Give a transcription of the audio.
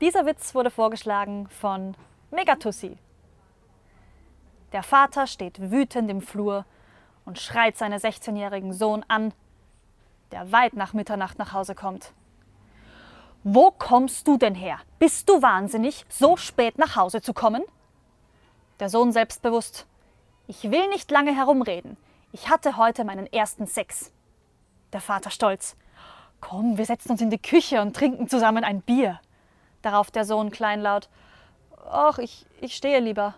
Dieser Witz wurde vorgeschlagen von Megatussi. Der Vater steht wütend im Flur und schreit seinen 16-jährigen Sohn an, der weit nach Mitternacht nach Hause kommt. Wo kommst du denn her? Bist du wahnsinnig, so spät nach Hause zu kommen? Der Sohn selbstbewusst. Ich will nicht lange herumreden. Ich hatte heute meinen ersten Sex. Der Vater stolz. Komm, wir setzen uns in die Küche und trinken zusammen ein Bier. Darauf der Sohn kleinlaut. Ach, ich, ich stehe lieber.